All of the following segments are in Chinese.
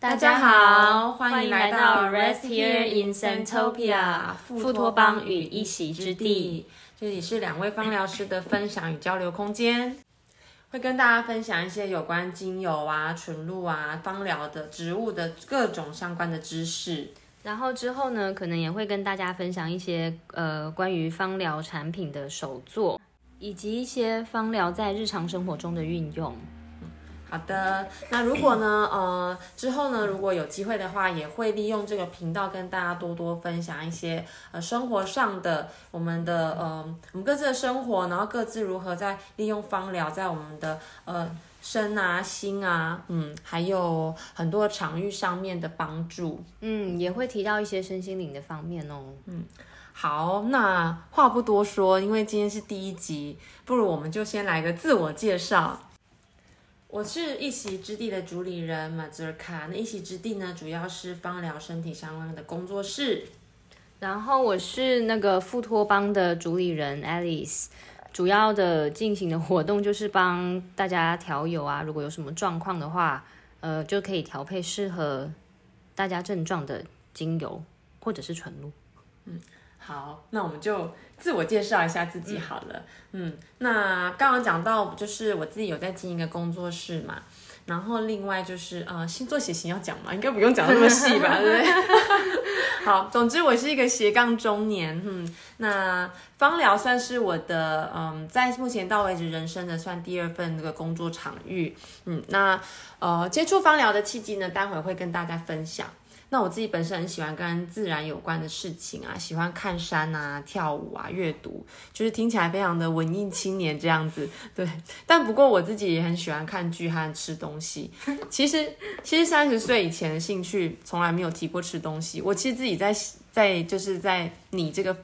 大家好，欢迎来到 Rest Here in Santopia 富托邦与一席之地。这里是两位芳疗师的分享与交流空间，会跟大家分享一些有关精油啊、纯露啊、芳疗的植物的各种相关的知识。然后之后呢，可能也会跟大家分享一些呃关于芳疗产品的手作，以及一些芳疗在日常生活中的运用。好的，那如果呢，呃，之后呢，如果有机会的话，也会利用这个频道跟大家多多分享一些呃生活上的我们的呃我们各自的生活，然后各自如何在利用芳疗在我们的呃身啊心啊，嗯，还有很多场域上面的帮助，嗯，也会提到一些身心灵的方面哦。嗯，好，那话不多说，因为今天是第一集，不如我们就先来个自我介绍。我是一席之地的主理人马泽尔卡。那一席之地呢，主要是芳疗身体相关的工作室。然后我是那个富托邦的主理人 Alice，主要的进行的活动就是帮大家调油啊，如果有什么状况的话，呃，就可以调配适合大家症状的精油或者是纯露。嗯。好，那我们就自我介绍一下自己好了。嗯，那刚刚讲到，就是我自己有在经营一个工作室嘛。然后另外就是呃，星座血型要讲吗？应该不用讲那么细吧，对不对？好，总之我是一个斜杠中年。嗯，那芳疗算是我的嗯，在目前到为止人生的算第二份那个工作场域。嗯，那呃，接触芳疗的契机呢，待会会跟大家分享。那我自己本身很喜欢跟自然有关的事情啊，喜欢看山啊、跳舞啊、阅读，就是听起来非常的文艺青年这样子。对，但不过我自己也很喜欢看剧和吃东西。其实，其实三十岁以前的兴趣从来没有提过吃东西。我其实自己在在就是在你这个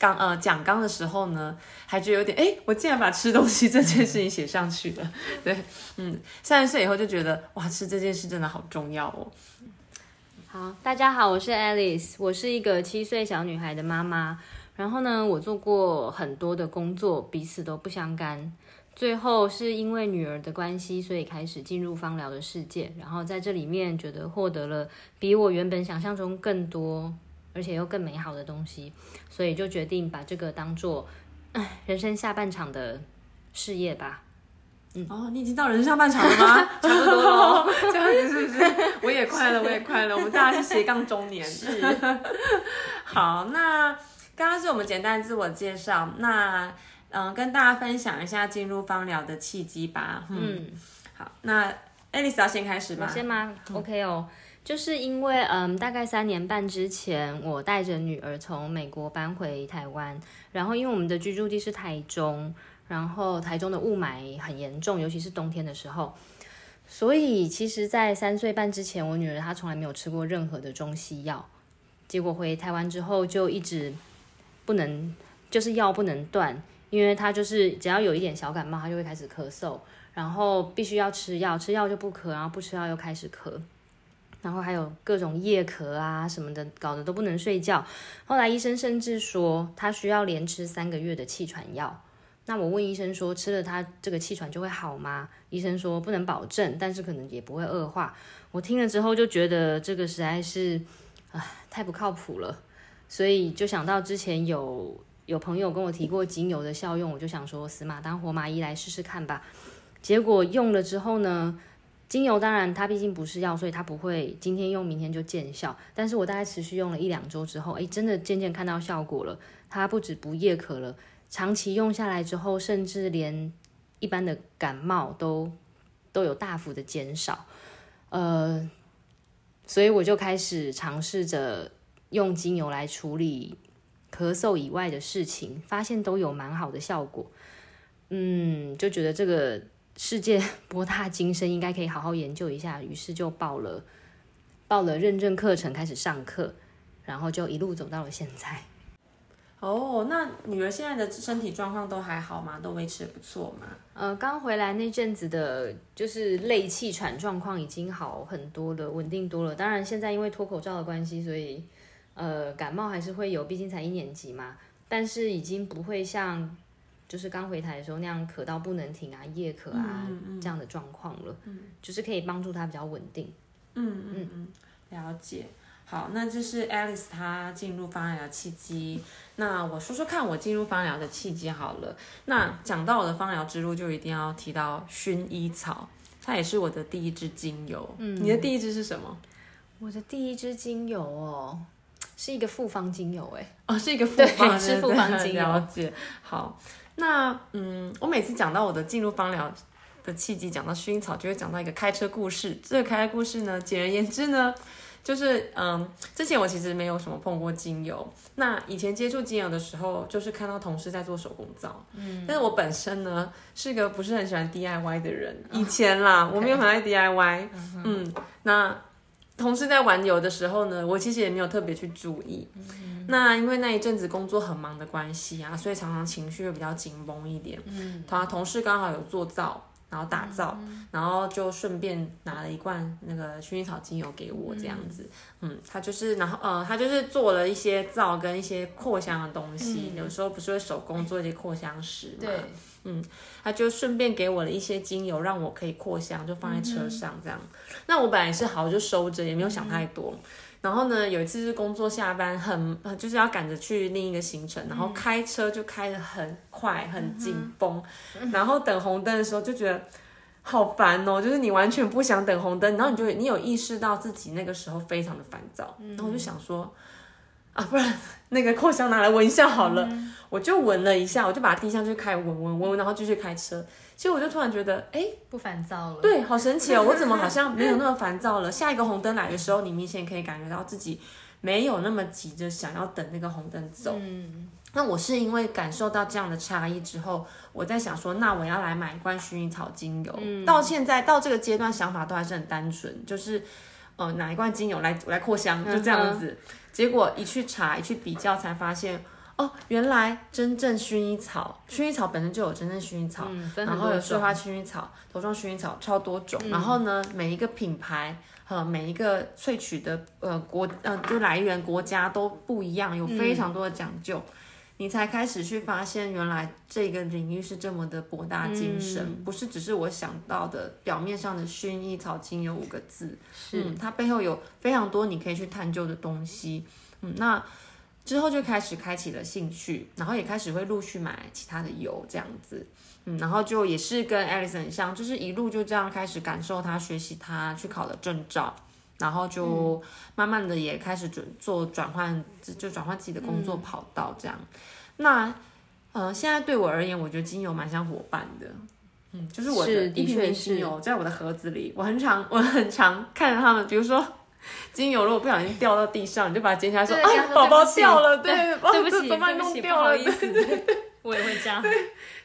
刚呃讲纲的时候呢，还觉得有点哎，我竟然把吃东西 这件事情写上去了。对，嗯，三十岁以后就觉得哇，吃这件事真的好重要哦。好，大家好，我是 Alice，我是一个七岁小女孩的妈妈。然后呢，我做过很多的工作，彼此都不相干。最后是因为女儿的关系，所以开始进入芳疗的世界。然后在这里面，觉得获得了比我原本想象中更多，而且又更美好的东西，所以就决定把这个当做人生下半场的事业吧。哦，你已经到人生上半场了吗？差不多了，这样子是不是？我也快了，我也快了。我们大家是斜杠中年。是。好，那刚刚是我们简单自我介绍，那嗯，跟大家分享一下进入芳疗的契机吧。嗯。好，那爱丽丝要先开始吗？先吗？OK 哦，就是因为嗯，大概三年半之前，我带着女儿从美国搬回台湾，然后因为我们的居住地是台中。然后台中的雾霾很严重，尤其是冬天的时候。所以其实，在三岁半之前，我女儿她从来没有吃过任何的中西药。结果回台湾之后，就一直不能，就是药不能断，因为她就是只要有一点小感冒，她就会开始咳嗽，然后必须要吃药，吃药就不咳，然后不吃药又开始咳，然后还有各种夜咳啊什么的，搞得都不能睡觉。后来医生甚至说，她需要连吃三个月的气喘药。那我问医生说，吃了它这个气喘就会好吗？医生说不能保证，但是可能也不会恶化。我听了之后就觉得这个实在是，啊，太不靠谱了。所以就想到之前有有朋友跟我提过精油的效用，我就想说死马当活马医来试试看吧。结果用了之后呢，精油当然它毕竟不是药，所以它不会今天用明天就见效。但是我大概持续用了一两周之后，哎，真的渐渐看到效果了。它不止不夜咳了。长期用下来之后，甚至连一般的感冒都都有大幅的减少，呃，所以我就开始尝试着用精油来处理咳嗽以外的事情，发现都有蛮好的效果，嗯，就觉得这个世界博大精深，应该可以好好研究一下，于是就报了报了认证课程，开始上课，然后就一路走到了现在。哦，那女儿现在的身体状况都还好吗？都维持的不错吗？呃，刚回来那阵子的，就是累气喘状况已经好很多了，稳定多了。当然，现在因为脱口罩的关系，所以呃，感冒还是会有，毕竟才一年级嘛。但是已经不会像就是刚回台的时候那样咳到不能停啊、夜咳啊这样的状况了。嗯，就是可以帮助她比较稳定。嗯嗯嗯，了解。好，那这是 Alice 她进入芳疗的契机。那我说说看我进入芳疗的契机好了。那讲到我的芳疗之路，就一定要提到薰衣草，它也是我的第一支精油。嗯，你的第一支是什么？我的第一支精油哦，是一个复方精油，哎，哦，是一个复方，是复方精油。了解。好，那嗯，我每次讲到我的进入芳疗的契机，讲到薰衣草，就会讲到一个开车故事。这个开车故事呢，简而言之呢。就是嗯，之前我其实没有什么碰过精油。那以前接触精油的时候，就是看到同事在做手工皂。嗯，但是我本身呢是个不是很喜欢 DIY 的人。以前啦，我没有很爱 DIY。嗯，那同事在玩油的时候呢，我其实也没有特别去注意。那因为那一阵子工作很忙的关系啊，所以常常情绪会比较紧绷一点。嗯，他同事刚好有做皂。然后打造，然后就顺便拿了一罐那个薰衣草精油给我，这样子，嗯，他就是，然后呃，他就是做了一些皂跟一些扩香的东西，有时候不是会手工做一些扩香石嘛，对，嗯，他就顺便给我了一些精油，让我可以扩香，就放在车上这样。那我本来是好就收着，也没有想太多。然后呢，有一次是工作下班，很就是要赶着去另一个行程，然后开车就开得很快，很紧绷。然后等红灯的时候就觉得好烦哦，就是你完全不想等红灯，然后你就你有意识到自己那个时候非常的烦躁，然后我就想说啊，不然那个扩香拿来闻一下好了，我就闻了一下，我就把它递上去开闻闻闻，然后继续开车。其实我就突然觉得，哎，不烦躁了。对，好神奇哦！我怎么好像没有那么烦躁了？下一个红灯来的时候，你明显可以感觉到自己没有那么急着想要等那个红灯走。嗯，那我是因为感受到这样的差异之后，我在想说，那我要来买一罐薰衣草精油。到现在到这个阶段，想法都还是很单纯，就是呃，拿一罐精油来来扩香，就这样子。结果一去查，一去比较，才发现。哦，原来真正薰衣草，薰衣草本身就有真正薰衣草，然后有碎花薰衣草、头状薰衣草，超多种。然后呢，每一个品牌和每一个萃取的呃国呃就来源国家都不一样，有非常多的讲究。你才开始去发现，原来这个领域是这么的博大精深，不是只是我想到的表面上的薰衣草精油五个字，是它背后有非常多你可以去探究的东西。嗯，那。之后就开始开启了兴趣，然后也开始会陆续买其他的油这样子，嗯，然后就也是跟像，就是一路就这样开始感受他学习他去考了证照，然后就慢慢的也开始准做转换，就转换自己的工作跑道这样。那呃，现在对我而言，我觉得精油蛮像伙伴的，嗯，就是我的一瓶精油在我的盒子里，我很常我很常看着他们，比如说。精油如果不小心掉到地上，你就把它捡起来说：“啊，宝宝掉了，对，对不起，怎么弄掉了？” 我也会这样，对，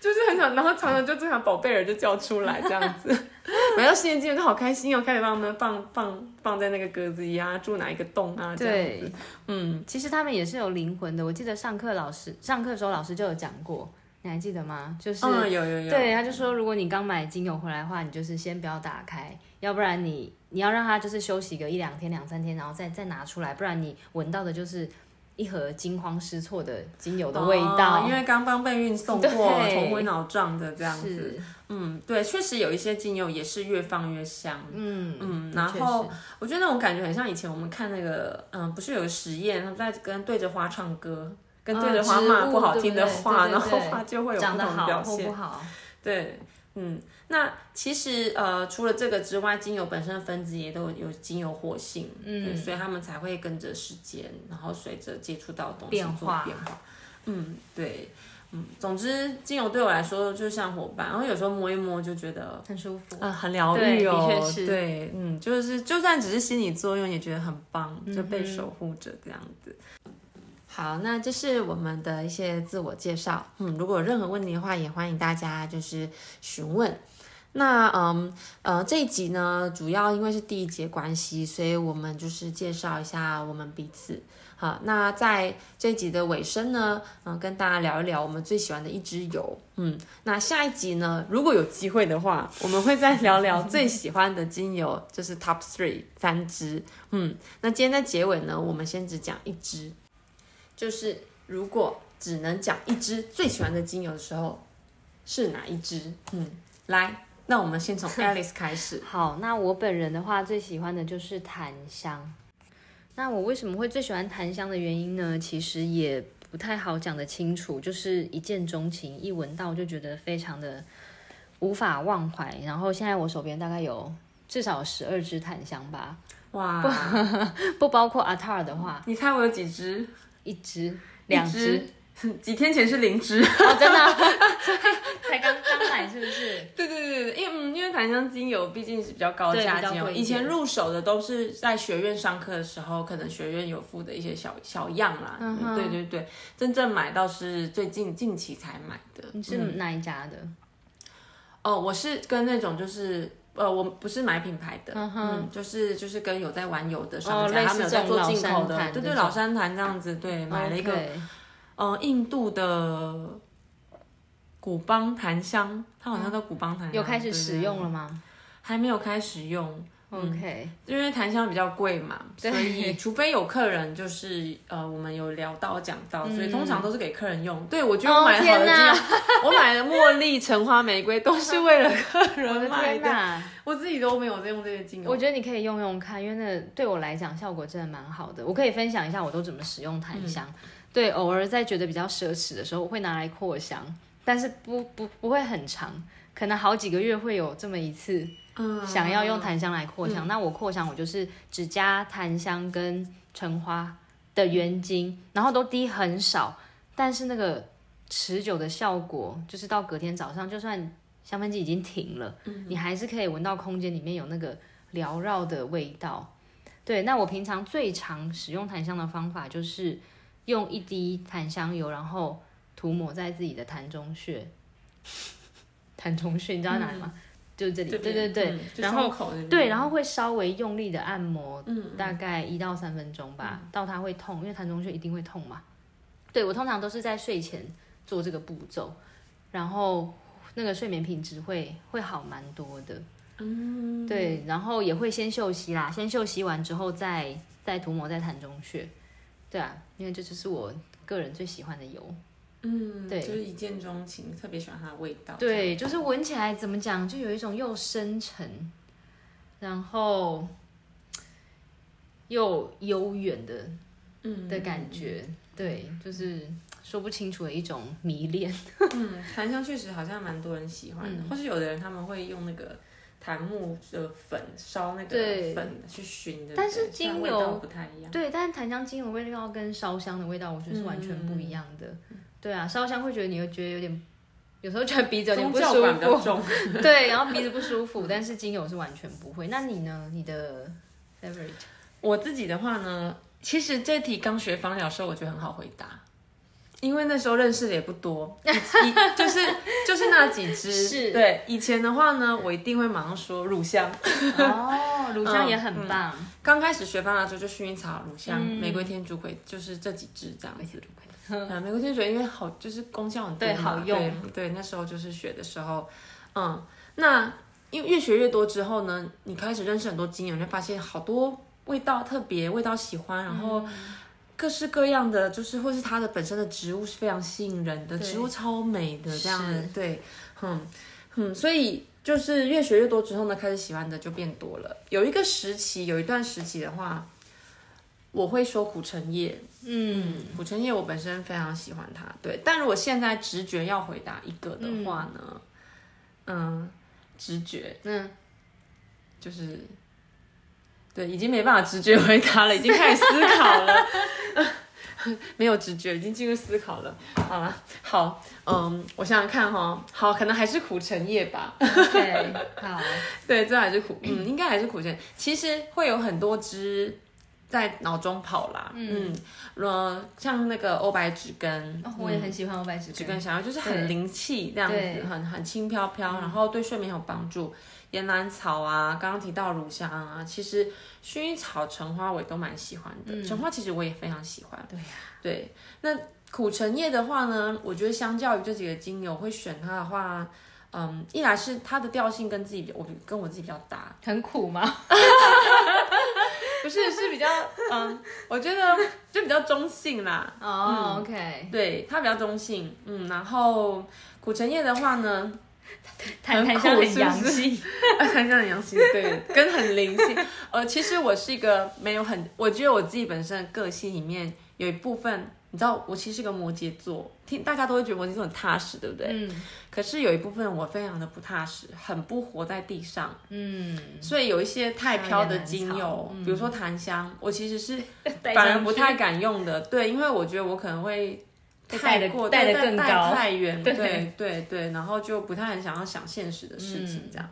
就是很想，然后常常就这样宝贝儿就叫出来这样子。买到新的精油都好开心哦，开始帮他们放放放在那个格子里啊，住哪一个洞啊这样子。嗯，其实他们也是有灵魂的。我记得上课老师上课的时候老师就有讲过，你还记得吗？就是有有有，对，他就说如果你刚买精油回来的话，你就是先不要打开，要不然你。你要让它就是休息个一两天、两三天，然后再再拿出来，不然你闻到的就是一盒惊慌失措的精油的味道，因为刚刚被运送过，头昏脑胀的这样子。嗯，对，确实有一些精油也是越放越香。嗯嗯，然后我觉得那种感觉很像以前我们看那个，嗯，不是有个实验，他们在跟对着花唱歌，跟对着花骂不好听的话，然后花就会有不同的表现。对。嗯，那其实呃，除了这个之外，精油本身的分子也都有精油活性，嗯，所以他们才会跟着时间，然后随着接触到东西变化变化。嗯，对，嗯，总之精油对我来说就像伙伴，然后有时候摸一摸就觉得很舒服，嗯，很疗愈哦，对，嗯，就是就算只是心理作用，也觉得很棒，就被守护着这样子。好，那这是我们的一些自我介绍。嗯，如果有任何问题的话，也欢迎大家就是询问。那嗯呃这一集呢，主要因为是第一节关系，所以我们就是介绍一下我们彼此。好，那在这一集的尾声呢，嗯，跟大家聊一聊我们最喜欢的一支油。嗯，那下一集呢，如果有机会的话，我们会再聊聊最喜欢的精油，就是 Top Three 三支。嗯，那今天在结尾呢，我们先只讲一支。就是如果只能讲一支最喜欢的精油的时候，是哪一支？嗯，来，那我们先从 Alice 开始。好，那我本人的话，最喜欢的就是檀香。那我为什么会最喜欢檀香的原因呢？其实也不太好讲得清楚，就是一见钟情，一闻到就觉得非常的无法忘怀。然后现在我手边大概有至少十二支檀香吧，哇，不包括阿塔尔的话，你猜我有几支？一支、两支，几天前是零支。哦，真的，才刚刚买是不是？对对对对，因为嗯，因为檀香精油毕竟是比较高对价精油，比较贵一点以前入手的都是在学院上课的时候，可能学院有附的一些小小样啦。对对对，真正买到是最近近期才买的。你是哪一家的？哦，我是跟那种就是。呃，我不是买品牌的，嗯嗯就是就是跟有在玩油的商家，哦他们有在做进口的，对对，老山檀这样子，对，买了一个呃，印度的古邦檀香，它好像叫古邦檀香，有开始使用了，吗？还没有开始用，？OK，因为檀香比较贵嘛，所以除非有客人就是呃，我们有聊到讲到，所以嗯通常都是给客人用。对我觉得我哦买好的精天哪油，我买的茉莉、橙花、玫瑰都是为了客人买的！我自己都没有在用这些精油。我觉得你可以用用看，因为那对我来讲效果真的蛮好的。我可以分享一下我都怎么使用檀香。对，偶尔在觉得比较奢侈的时候，我会拿来扩香，但是不不不会很长，可能好几个月会有这么一次嗯想要用檀香来扩香。那我扩香我就是只加檀香跟橙花的原精，然后都滴很少，但是那个持久的效果，就是到隔天早上，就算香氛机已经停了，你还是可以闻到空间里面有那个缭绕的味道。对，那我平常最常使用檀香的方法就是用一滴檀香油，然后涂抹在自己的檀中穴。檀中穴你知道哪里吗？就是这里。对对对，嗯然后对，然后会稍微用力的按摩，嗯大概一到三分钟吧，到它会痛，因为痰中穴一定会痛嘛。对我通常都是在睡前做这个步骤，然后那个睡眠品质会会好蛮多的。嗯，对，然后也会先休息啦，先休息完之后再再涂抹在痰中穴。对啊，因为这就是我个人最喜欢的油。嗯，对就是一见钟情，特别喜欢它的味道。对，就是闻起来怎么讲，就有一种又深沉，然后又悠远的嗯的感觉。对，就是说不清楚的一种迷恋。嗯，檀香确实好像蛮多人喜欢嗯的，或是有的人他们会用那个檀木的粉烧那个粉去熏的，但是精油不太一样。对，但是檀香精油味道跟烧香的味道，我觉得是完全不一样的。对啊，烧香会觉得你会觉得有点，有时候觉得鼻子有点不舒服，重，对，然后鼻子不舒服，但是精油是完全不会。那你呢？你的 favorite？我自己的话呢，其实这题刚学芳疗的时候，我觉得很好回答，因为那时候认识的也不多，就是就是那几支。是对，以前的话呢，我一定会马上说乳香。哦，乳香也很棒。刚开始学芳疗的时候，就薰衣草、乳香、嗯玫瑰天竺葵，就是这几支这样子。嗯，玫瑰天竺葵因为好，就是功效很多对好用对。对，那时候就是学的时候，嗯，那因为越学越多之后呢，你开始认识很多精油，你会发现好多味道特别，味道喜欢，然后各式各样的，就是或是它的本身的植物是非常吸引人的，植物超美的这样对，嗯嗯，所以就是越学越多之后呢，开始喜欢的就变多了。有一个时期，有一段时期的话，我会说苦橙叶，嗯，苦橙叶我本身非常喜欢它，对。但如果现在直觉要回答一个的话呢，嗯，直觉嗯，就是，对，已经没办法直觉回答了，已经开始思考了。没有直觉，已经进入思考了。好了，好，嗯，我想想看哈，好，可能还是苦橙叶吧。OK，好，对，这还是苦，嗯，应该还是苦橙。其实会有很多支在脑中跑啦，嗯，呃，像那个欧白芷根，哦我也很喜欢欧白芷芷根。根香药就是很灵气这样子，很很轻飘飘，然后对睡眠有帮助。岩兰草啊，刚刚提到乳香啊，其实薰衣草、橙花我也都蛮喜欢的。橙花其实我也非常喜欢。对呀对，那苦橙叶的话呢，我觉得相较于这几个精油，会选它的话，嗯，一来是它的调性跟自己比，我跟我自己比较搭，很苦吗？不是是比较，嗯，我觉得就比较中性啦。哦，OK，对，它比较中性，嗯，然后苦橙叶的话呢，檀很檀香很阳苦是不是气，檀香很阳性，对，跟很灵性。呃，其实我是一个没有很，我觉得我自己本身的个性里面有一部分，你知道，我其实是个摩羯座，听大家都会觉得摩羯座很踏实，对不对？嗯。可是有一部分我非常的不踏实，很不活在地上，嗯，所以有一些太飘的精油，烟比如说檀香，我其实是 反而不太敢用的，对，因为我觉得我可能会会太过带得带得对带更高。太远，对。对对对，然后就不太很想要想现实的事情嗯这样。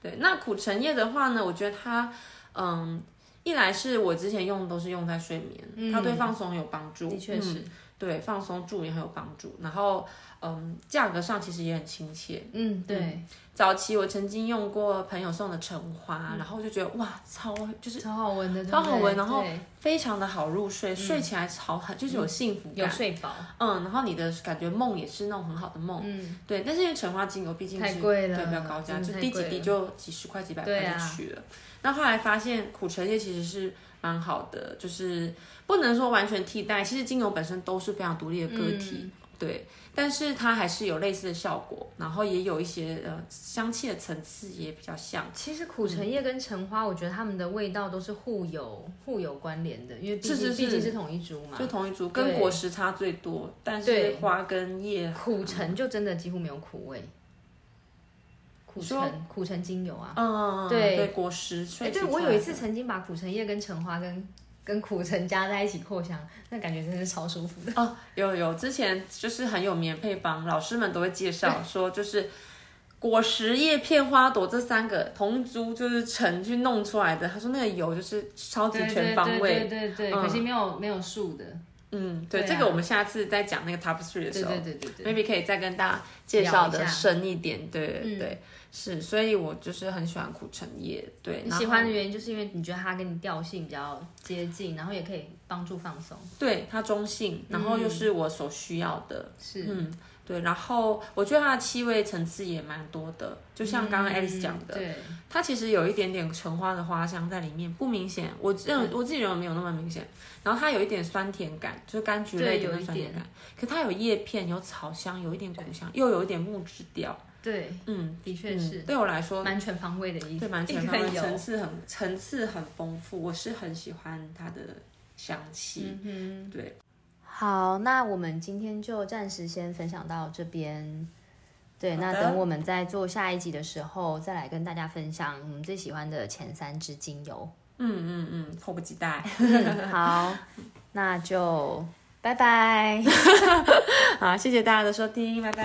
对，那苦橙叶的话呢，我觉得它，嗯，一来是我之前用的都是用在睡眠，它对放松有帮助，嗯的确是，对放松助眠很有帮助，然后嗯，价格上其实也很亲切。嗯对，早期我曾经用过朋友送的橙花，然后就觉得哇，超就是超好闻的，超好闻然后非常的好入睡，睡起来好很就是有幸福感，有睡饱，嗯，然后你的感觉梦也是那种很好的梦，嗯，对。但是因为橙花精油毕竟是太贵了对，比较高价，就滴几滴就几十块、几百块就去了。那后来发现苦橙叶其实是蛮好的，就是不能说完全替代，其实精油本身都是非常独立的个体，嗯对。但是它还是有类似的效果，然后也有一些呃香气的层次也比较像。其实苦橙叶跟橙花，我觉得它们的味道都是互有互有关联的，因为毕竟是是是毕竟是同一株嘛就。同一株，跟果实差最多，但是花跟叶苦橙就真的几乎没有苦味。苦橙苦橙精油啊，嗯，对对，果实哎，对我有一次曾经把苦橙叶跟橙花跟跟苦橙加在一起扩香，那感觉真的是超舒服的。哦，有有，之前就是很有名的配方，老师们都会介绍说，就是果实、叶片、花朵这三个同株就是橙去弄出来的。他说那个油就是超级全方位。对对对对，嗯可惜没有没有树的。嗯，对，对啊这个我们下次再讲那个 top three 的时候对对对对，，maybe 可以再跟大家介绍的深一点。对对嗯对，是，所以我就是很喜欢苦橙叶。对，你喜欢的原因就是因为你觉得它跟你调性比较接近，然后也可以帮助放松。对它中性，然后嗯又是我所需要的。是，嗯，对，然后我觉得它的气味层次也蛮多的，就像刚刚 Alice 讲的，嗯对，它其实有一点点橙花的花香在里面，不明显，我认嗯我自己认为没有那么明显。然后它有一点酸甜感，就是柑橘类一点酸甜感，可它有叶片，有草香，有一点苦香，又有一点木质调。对，嗯，的确是嗯对我来说，蛮全方位的意思对蛮全方位，层次很层次很丰富，我是很喜欢它的香气。嗯对，好，那我们今天就暂时先分享到这边。对，那等我们在做下一集的时候，再来跟大家分享我们最喜欢的前三支精油。嗯嗯嗯，迫不及待。嗯，好，那就拜拜。好，谢谢大家的收听，拜拜。